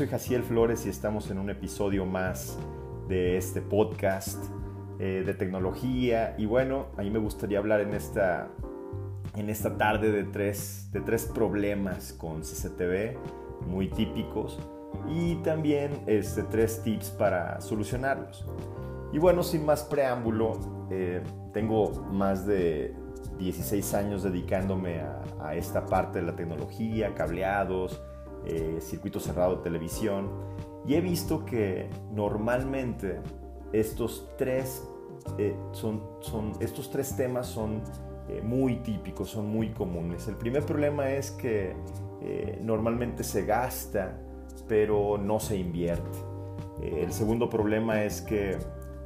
Soy Jaciel Flores y estamos en un episodio más de este podcast eh, de tecnología. Y bueno, a mí me gustaría hablar en esta, en esta tarde de tres, de tres problemas con CCTV muy típicos y también este, tres tips para solucionarlos. Y bueno, sin más preámbulo, eh, tengo más de 16 años dedicándome a esta parte de la tecnología, cableados, eh, circuito cerrado de televisión y he visto que normalmente estos tres, eh, son, son, estos tres temas son eh, muy típicos, son muy comunes. El primer problema es que normalmente se gasta pero no se invierte. el segundo problema es que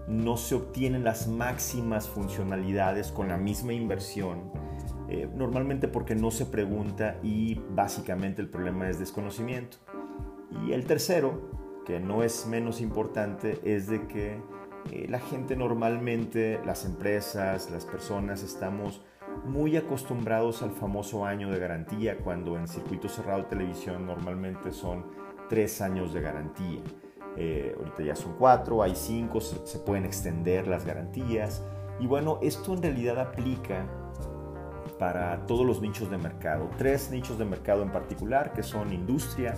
no se obtienen las máximas funcionalidades con la misma inversión eh, normalmente porque no se pregunta y básicamente el problema es desconocimiento. Y el tercero, que no es menos importante, es de que eh, la gente normalmente, las empresas, las personas, estamos muy acostumbrados al famoso año de garantía, cuando en circuito cerrado de televisión normalmente son tres años de garantía. Eh, ahorita ya son cuatro, hay cinco, se pueden extender las garantías. Y bueno, esto en realidad aplica para todos los nichos de mercado. Tres nichos de mercado en particular que son industria,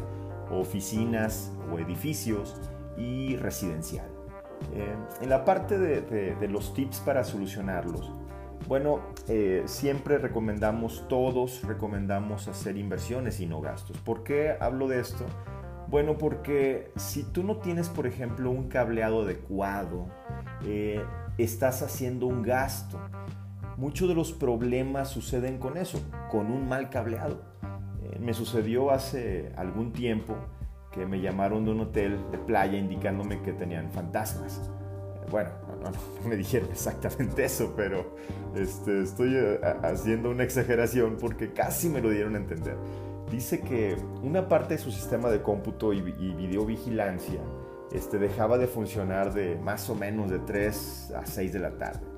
oficinas o edificios y residencial. Eh, en la parte de, los tips para solucionarlos, bueno, eh, siempre recomendamos, todos recomendamos hacer inversiones y no gastos. ¿Por qué hablo de esto? Bueno, porque si tú no tienes, por ejemplo, un cableado adecuado, eh, estás haciendo un gasto. Muchos de los problemas suceden con eso, con un mal cableado. Eh, me sucedió hace algún tiempo que me llamaron de un hotel de playa indicándome que tenían fantasmas. Eh, bueno, no, me dijeron exactamente eso, pero este, estoy eh, haciendo una exageración porque casi me lo dieron a entender. Dice que una parte de su sistema de cómputo y, videovigilancia este, dejaba de funcionar de más o menos de 3 a 6 de la tarde.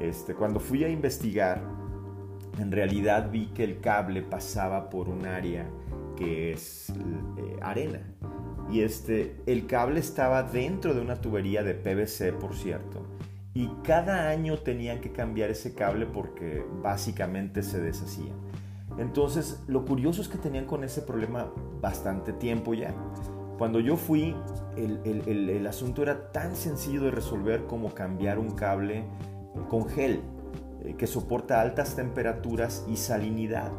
Este, cuando fui a investigar, en realidad vi que el cable pasaba por un área que es eh, arena. Y este, el cable estaba dentro de una tubería de PVC, por cierto. Y cada año tenían que cambiar ese cable porque básicamente se deshacía. Entonces, lo curioso es que tenían con ese problema bastante tiempo ya. Cuando yo fui, el, el asunto era tan sencillo de resolver como cambiar un cable con gel eh, que soporta altas temperaturas y salinidad.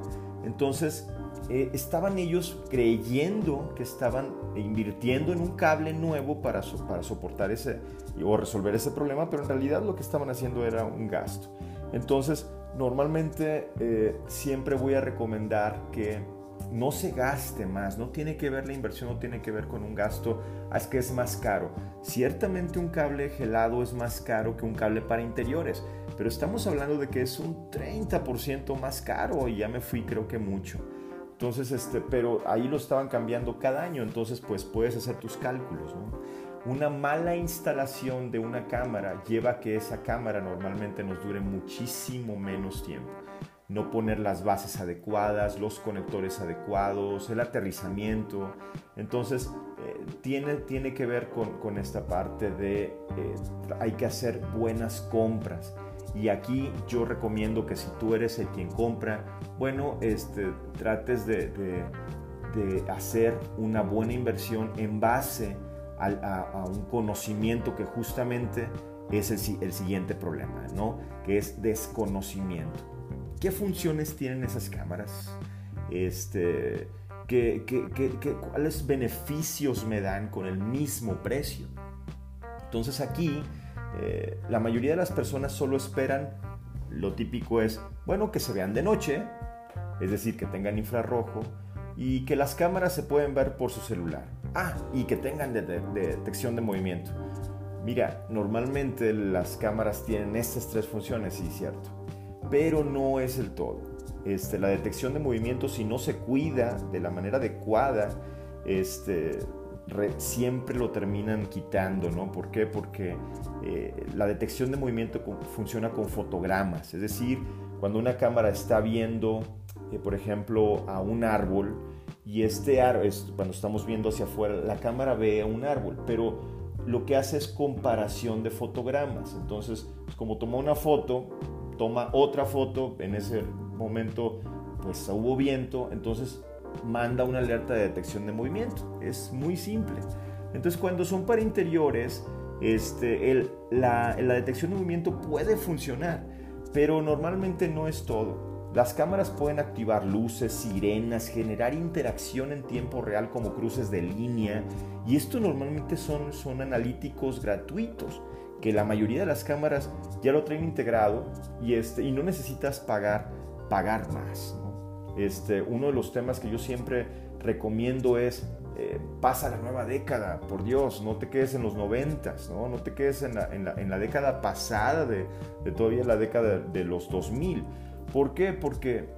Entonces, eh, estaban ellos creyendo que estaban invirtiendo en un cable nuevo para, para soportar ese o resolver ese problema, pero en realidad lo que estaban haciendo era un gasto. Entonces, normalmente eh, siempre voy a recomendar que no se gaste más, no tiene que ver la inversión, no tiene que ver con un gasto, ah, es que es más caro. Ciertamente un cable gelado es más caro que un cable para interiores, pero estamos hablando de que es un 30% más caro y ya me fui creo que mucho. Entonces, este, pero ahí lo estaban cambiando cada año, entonces pues puedes hacer tus cálculos. Una mala instalación de una cámara lleva a que esa cámara normalmente nos dure muchísimo menos tiempo no poner las bases adecuadas, los conectores adecuados, el aterrizamiento. Entonces, eh, tiene, tiene que ver con, esta parte de eh, hay que hacer buenas compras. Y aquí yo recomiendo que si tú eres el quien compra, bueno, este, trates de, hacer una buena inversión en base a, un conocimiento que justamente es el, el siguiente problema, ¿no? Que es desconocimiento. ¿Qué funciones tienen esas cámaras? Este, ¿qué, cuáles beneficios me dan con el mismo precio? Entonces aquí eh, la mayoría de las personas solo esperan, lo típico es, bueno, que se vean de noche, es decir, que tengan infrarrojo y que las cámaras se pueden ver por su celular. Ah, y que tengan detección de movimiento. Mira, normalmente las cámaras tienen estas tres funciones, sí, cierto pero no es el todo. Este, la detección de movimiento, si no se cuida de la manera adecuada, este, siempre lo terminan quitando, ¿no? ¿Por qué? Porque eh, la detección de movimiento funciona con fotogramas, es decir, cuando una cámara está viendo, eh, por ejemplo, a un árbol y este árbol, cuando estamos viendo hacia afuera, la cámara ve un árbol, pero lo que hace es comparación de fotogramas. Entonces, como toma una foto, toma otra foto, en ese momento pues hubo viento, entonces manda una alerta de detección de movimiento. Es muy simple. Entonces cuando son para interiores, este, la, la detección de movimiento puede funcionar, pero normalmente no es todo. Las cámaras pueden activar luces, sirenas, generar interacción en tiempo real como cruces de línea y esto normalmente son, son analíticos gratuitos que la mayoría de las cámaras ya lo traen integrado y, este, y no necesitas pagar, pagar más. Este, uno de los temas que yo siempre recomiendo es eh, pasa la nueva década, por Dios, no te quedes en los noventas, ¿no? no te quedes en la, en la, en la década pasada de, todavía la década de los 2000. ¿Por qué? Porque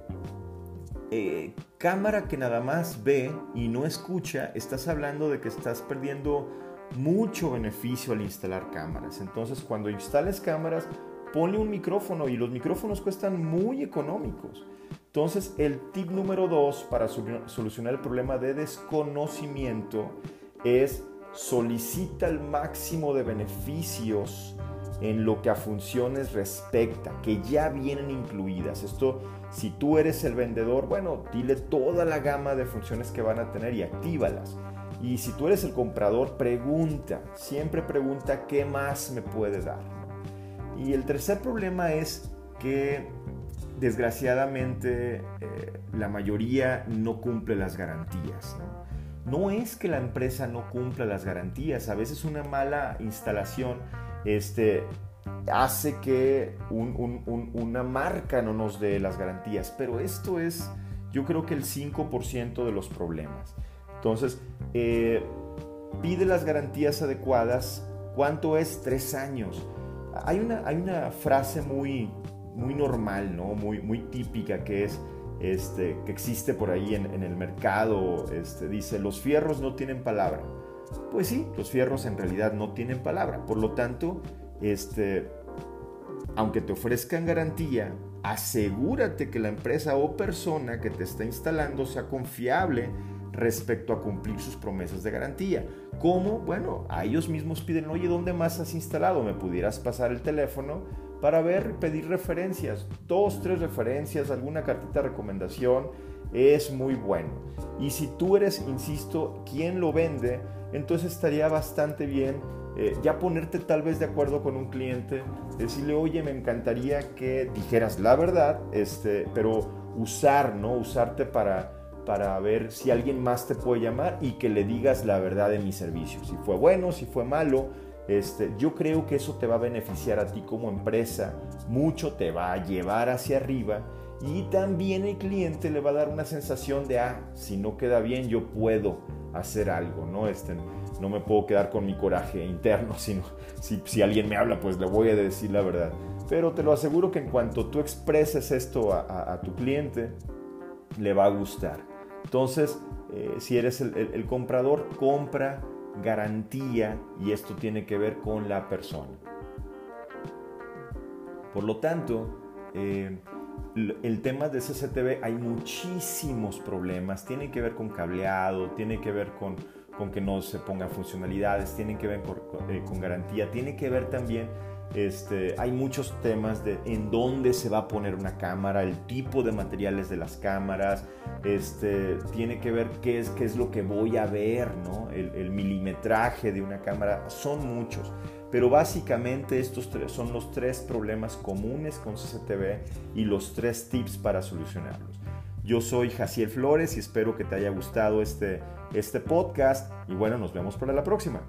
eh, cámara que nada más ve y no escucha, estás hablando de que estás perdiendo mucho beneficio al instalar cámaras. Entonces, cuando instales cámaras, ponle un micrófono y los micrófonos cuestan muy económicos. Entonces, el tip número dos para solucionar el problema de desconocimiento es solicita el máximo de beneficios en lo que a funciones respecta, que ya vienen incluidas. Esto, si tú eres el vendedor, bueno, dile toda la gama de funciones que van a tener y actívalas. Y si tú eres el comprador, pregunta, siempre pregunta qué más me puede dar. Y el tercer problema es que desgraciadamente eh, la mayoría no cumple las garantías. ¿no? no es que la empresa no cumpla las garantías, a veces una mala instalación este, hace que una marca no nos dé las garantías, pero esto es yo creo que el 5% de los problemas. Entonces, eh, pide las garantías adecuadas. ¿Cuánto es? Tres años. Hay una, hay una frase muy, muy normal, ¿no? muy, muy típica que es, este, que existe por ahí en, en, el mercado. Este, dice, los fierros no tienen palabra. Pues sí, los fierros en realidad no tienen palabra. Por lo tanto, este, aunque te ofrezcan garantía, asegúrate que la empresa o persona que te está instalando sea confiable respecto a cumplir sus promesas de garantía. ¿Cómo? Bueno, a ellos mismos piden, oye, ¿dónde más has instalado? ¿Me pudieras pasar el teléfono para ver, pedir referencias? Dos, tres referencias, alguna cartita de recomendación, es muy bueno. Y si tú eres, insisto, quien lo vende, entonces estaría bastante bien eh, ya ponerte tal vez de acuerdo con un cliente, decirle, oye, me encantaría que dijeras la verdad, este, pero usar, ¿no? Usarte para, para ver si alguien más te puede llamar y que le digas la verdad de mi servicio, si fue bueno, si fue malo. Este, yo creo que eso te va a beneficiar a ti como empresa, mucho te va a llevar hacia arriba y también el cliente le va a dar una sensación de, ah, si no queda bien, yo puedo hacer algo, ¿no? Este, no me puedo quedar con mi coraje interno, sino si, alguien me habla, pues le voy a decir la verdad. Pero te lo aseguro que en cuanto tú expreses esto a, tu cliente, le va a gustar. Entonces, eh, si eres el, comprador, compra garantía y esto tiene que ver con la persona. Por lo tanto, eh, el tema de CCTV hay muchísimos problemas, tiene que ver con cableado, tiene que ver con, con que no se pongan funcionalidades, tiene que ver eh, con, garantía, tiene que ver también, este, hay muchos temas de en dónde se va a poner una cámara, el tipo de materiales de las cámaras, este, tiene que ver qué es, qué es lo que voy a ver, ¿no? el, milimetraje de una cámara, son muchos. Pero básicamente estos tres son los tres problemas comunes con CCTV y los tres tips para solucionarlos. Yo soy Jaciel Flores y espero que te haya gustado este, este podcast y bueno, nos vemos para la próxima.